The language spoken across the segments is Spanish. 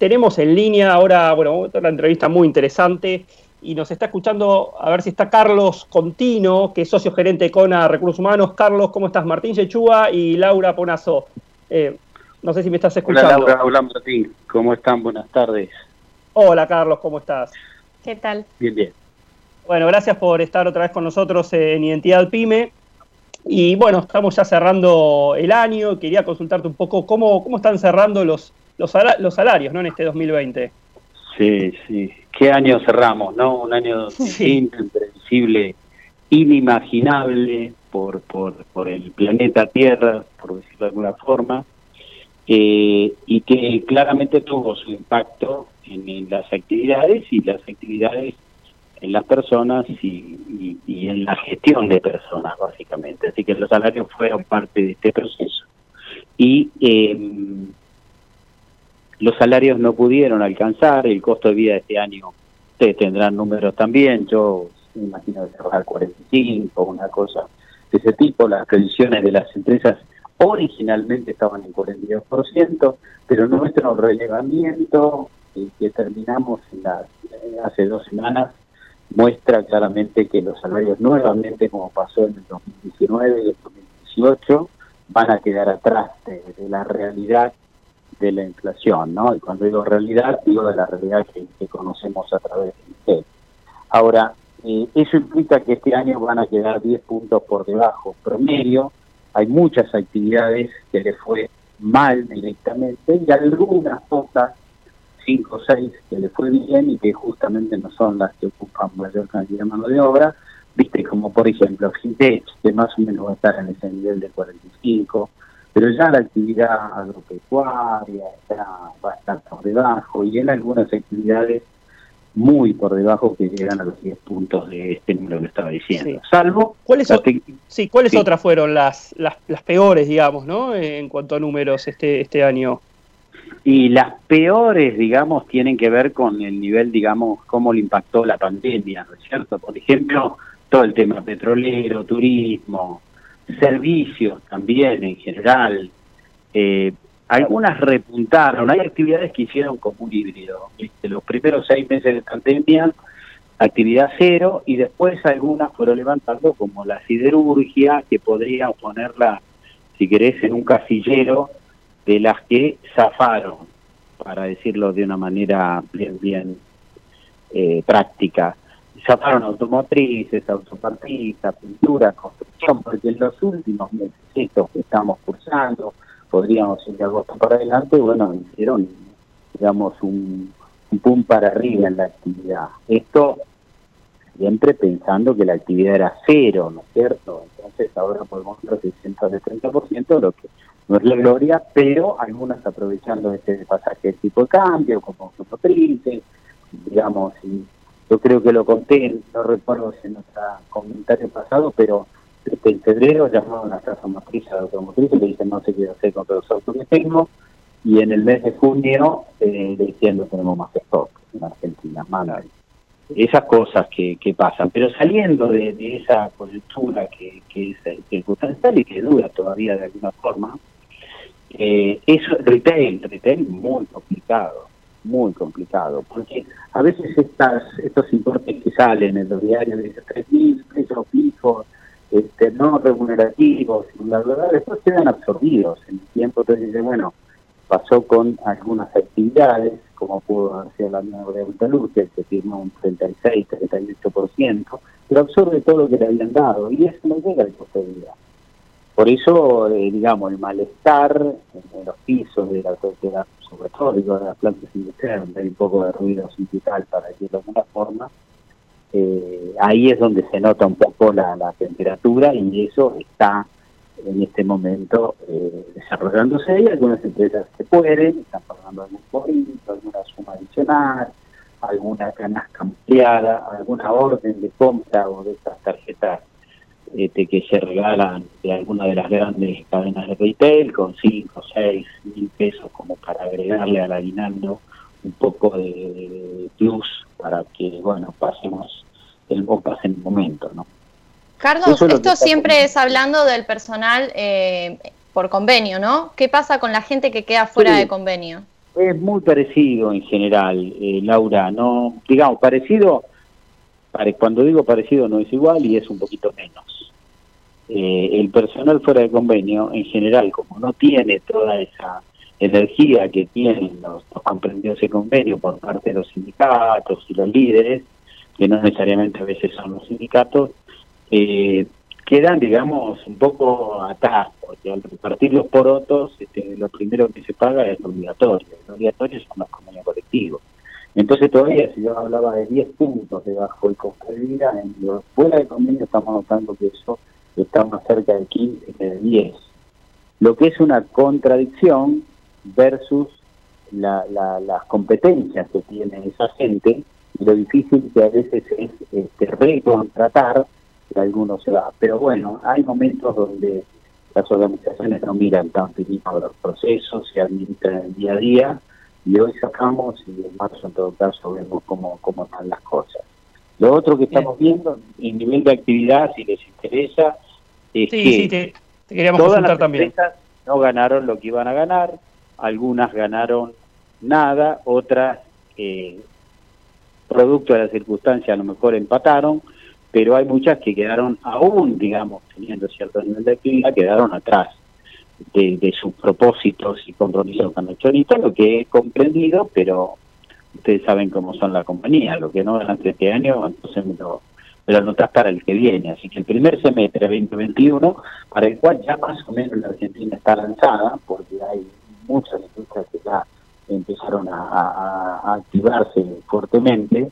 tenemos en línea ahora, bueno, una entrevista muy interesante y nos está escuchando, a ver si está Carlos Contino, que es socio gerente de CONA Recursos Humanos. Carlos, ¿cómo estás? Martín Yechúa y Laura Ponazo. Eh, no sé si me estás escuchando. Hola Laura, hola Martín, ¿cómo están? Buenas tardes. Hola Carlos, ¿cómo estás? ¿Qué tal? Bien, bien. Bueno, gracias por estar otra vez con nosotros en Identidad Pyme. Y bueno, estamos ya cerrando el año. Quería consultarte un poco cómo, cómo están cerrando los, los, salarios ¿no? en este 2020. Sí, sí. ¿Qué año cerramos? no Un año imprevisible, inimaginable por, por, por el planeta Tierra, por decirlo de alguna forma, eh, y que claramente tuvo su impacto en las actividades y las actividades en las personas y, en la gestión de personas, básicamente. Así que los salarios fueron parte de este proceso. Y em, los salarios no pudieron alcanzar, el costo de vida de este año, ustedes tendrán números también, yo me imagino que se 45, una cosa de ese tipo, las previsiones de las empresas originalmente estaban en 42%, pero nuestro relevamiento eh, que terminamos en hace dos semanas muestra claramente que los salarios nuevamente, como pasó en el 2019 y el 2018, van a quedar atrás de, la realidad de la inflación, ¿no? Y cuando digo realidad, digo de la realidad que, conocemos a través de usted. Ahora, eh, eso implica que este año van a quedar 10 puntos por debajo promedio. Hay muchas actividades que le fue mal directamente y algunas pocas cinco o seis que le fue bien y que justamente no son las que ocupan mayor cantidad de mano de obra, viste como por ejemplo Fintech, que más o menos va a estar en ese nivel de 45, pero ya la actividad agropecuaria va a estar por debajo y en algunas actividades muy por debajo que llegan a los 10 puntos de este número que estaba diciendo. Salvo... ¿Cuáles, sí, ¿cuáles otras fueron las, las, las peores, digamos, ¿no? en cuanto a números este, este año? Y las peores, digamos, tienen que ver con el nivel, digamos, cómo le impactó la pandemia, ¿no es cierto? Por ejemplo, todo el tema petrolero, turismo, servicios también en general. Eh, algunas repuntaron, hay actividades que hicieron como un híbrido. Los primeros seis meses de pandemia, actividad cero, y después algunas fueron levantando, como la siderurgia, que podría ponerla, si querés, en un casillero de las que zafaron, para decirlo de una manera bien, bien eh, práctica. Zafaron automotrices, autopartistas, pintura, construcción, porque en los últimos meses, estos que estamos cursando, podríamos ir de agosto para adelante, bueno, hicieron, digamos, un, un pum para arriba en la actividad. Esto siempre pensando que la actividad era cero, ¿no es cierto? Entonces ahora podemos ver 630%, lo que no es la gloria, pero algunas aprovechando este pasaje de tipo de cambio, como automotrices, digamos, y yo creo que lo conté, no recuerdo si en nuestro comentario pasado, pero este, en febrero llamaron a las casas motrices, a automotrices, le dicen no sé qué hacer con los autos que tengo, y en el mes de junio eh, le tenemos más stock en Argentina, mano esas cosas que, que pasan, pero saliendo de, esa coyuntura que, que es circunstancial y que dura todavía de alguna forma, eh, eso, retail, retail muy complicado, muy complicado, porque a veces estas, estos importes que salen en los diarios de 3.000 pesos fijos, este, no remunerativos, la verdad después quedan absorbidos en el tiempo, entonces bueno, pasó con algunas actividades, como pudo sido la nueva de Luz, que firmó un 36, 38%, pero absorbe todo lo que le habían dado, y eso no llega al costo de vida. Por eso, eh, digamos, el malestar en, los pisos de la, de sobre todo de las plantas industriales, donde hay un poco de ruido sindical, para decirlo de alguna forma, eh, ahí es donde se nota un poco la, temperatura y eso está en este momento eh, desarrollándose. Y algunas empresas que pueden, están pagando algún poquito, alguna suma adicional, alguna canasta ampliada, alguna orden de compra o de estas tarjetas este, que se regalan de alguna de las grandes cadenas de retail con 5 o 6 mil pesos como para agregarle al aguinaldo un poco de, plus para que, bueno, pasemos el pase en el momento, ¿no? Carlos, esto siempre es hablando del personal eh, por convenio, ¿no? ¿Qué pasa con la gente que queda fuera de convenio? Es muy parecido en general, eh, Laura. No, digamos, parecido, cuando digo parecido no es igual y es un poquito menos. Eh, el personal fuera de convenio, en general, como no tiene toda esa energía que tienen los, comprendidos de convenio por parte de los sindicatos y los líderes, que no necesariamente a veces son los sindicatos, eh, quedan, digamos, un poco atados, porque al repartir los porotos, este, lo primero que se paga es lo obligatorio, lo obligatorio son los convenios colectivos. Entonces todavía, si yo hablaba de 10 puntos debajo y vida, en lo, fuera de convenio estamos notando que eso está más cerca de 15 que de 10. Lo que es una contradicción versus las competencias que tiene esa gente y lo difícil que a veces es este, recontratar que algunos se va. Pero bueno, hay momentos donde las organizaciones no miran tanto los procesos, se administran el día a día y hoy sacamos y en marzo en todo caso vemos cómo, cómo están las cosas. Lo otro que estamos viendo en nivel de actividad, si les interesa, es que todas las también. no ganaron lo que iban a ganar, algunas ganaron nada, otras, eh, producto de la circunstancia, a lo mejor empataron, pero hay muchas que quedaron aún, digamos, teniendo cierto nivel de actividad, quedaron atrás de, sus propósitos y compromisos con el chorito, lo que he comprendido, pero ustedes saben cómo son las compañías, lo que no ganan este año, entonces me lo, me lo para el que viene. Así que el primer semestre 2021, para el cual ya más o menos la Argentina está lanzada, porque hay muchas industrias que ya empezaron a, activarse fuertemente,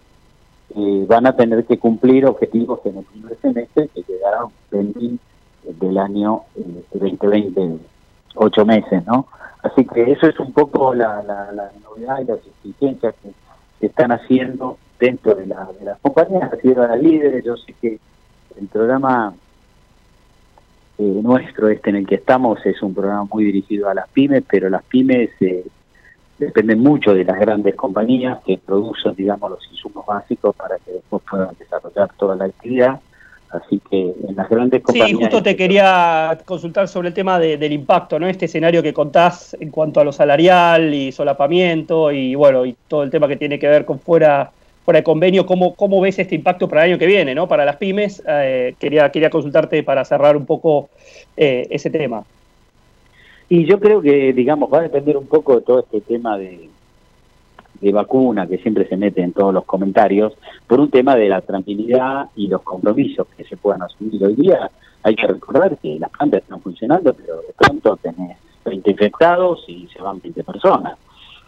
eh, van a tener que cumplir objetivos en el primer semestre que llegaron del año 2020, eh, ocho meses, ¿no? Así que eso es un poco la, novedad y las exigencias que, están haciendo dentro de, la, de las compañías, haciendo a líderes. Yo sé que el programa eh, nuestro, este en el que estamos, es un programa muy dirigido a las pymes, pero las pymes eh, dependen mucho de las grandes compañías que producen, digamos, los insumos básicos para que después puedan desarrollar toda la actividad. Así que en las grandes compañías... Sí, justo te quería consultar sobre el tema del impacto, ¿no? Este escenario que contás en cuanto a lo salarial y solapamiento y, bueno, y todo el tema que tiene que ver con fuera fuera de convenio, ¿cómo, ¿cómo ves este impacto para el año que viene, ¿no? Para las pymes, eh, quería, quería consultarte para cerrar un poco eh, ese tema. Y yo creo que, digamos, va a depender un poco de todo este tema de, de vacuna que siempre se mete en todos los comentarios, por un tema de la tranquilidad y los compromisos que se puedan asumir hoy día. Hay que recordar que las plantas están funcionando, pero de pronto tenés 20 infectados y se van 20 personas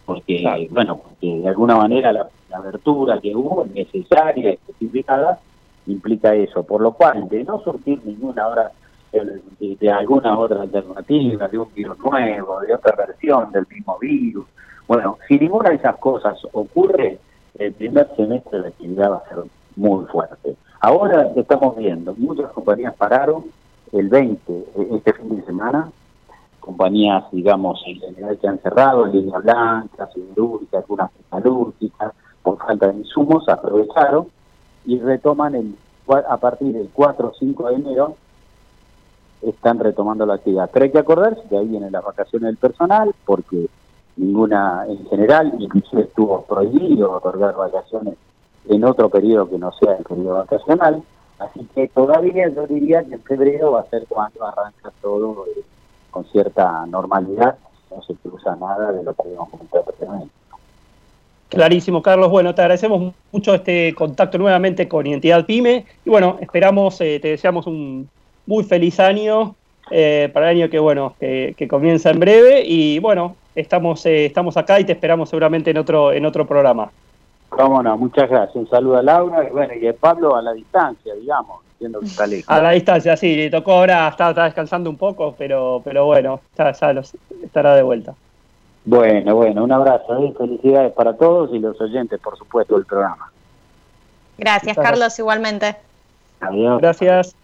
porque, bueno, porque de alguna manera la, abertura que hubo es necesaria, especificada, implica eso, por lo cual, de no surgir ninguna hora de, alguna otra alternativa, de un virus nuevo, de otra versión del mismo virus, bueno, si ninguna de esas cosas ocurre, el primer semestre de la actividad va a ser muy fuerte. Ahora estamos viendo, muchas compañías pararon el 20, este fin de semana, compañías, digamos, en general que han cerrado, línea blanca, siderúrgica, algunas metalúrgicas, por falta de insumos, aprovecharon y retoman el, a partir del 4 o 5 de enero, están retomando la actividad. Pero hay que acordarse que ahí vienen las vacaciones del personal, porque ninguna, en general, inclusive estuvo prohibido otorgar vacaciones en otro periodo que no sea el periodo vacacional, así que todavía yo diría que en febrero va a ser cuando arranca todo con cierta normalidad, no se cruza nada de lo que habíamos comentado previamente. Clarísimo, Carlos. Bueno, te agradecemos mucho este contacto nuevamente con Identidad Pyme. Y bueno, esperamos, eh, te deseamos un muy feliz año eh, para el año que, bueno, que, comienza en breve. Y bueno, estamos, eh, estamos acá y te esperamos seguramente en otro, en otro programa. Cómo no, muchas gracias. Un saludo a Laura y bueno, y a Pablo a la distancia, digamos. A la distancia, sí, le tocó ahora, está, descansando un poco, pero, pero bueno, ya, estará de vuelta. Bueno, bueno, un abrazo, ¿eh? felicidades para todos y los oyentes, por supuesto, del programa. Gracias, Carlos, igualmente. Adiós. Gracias.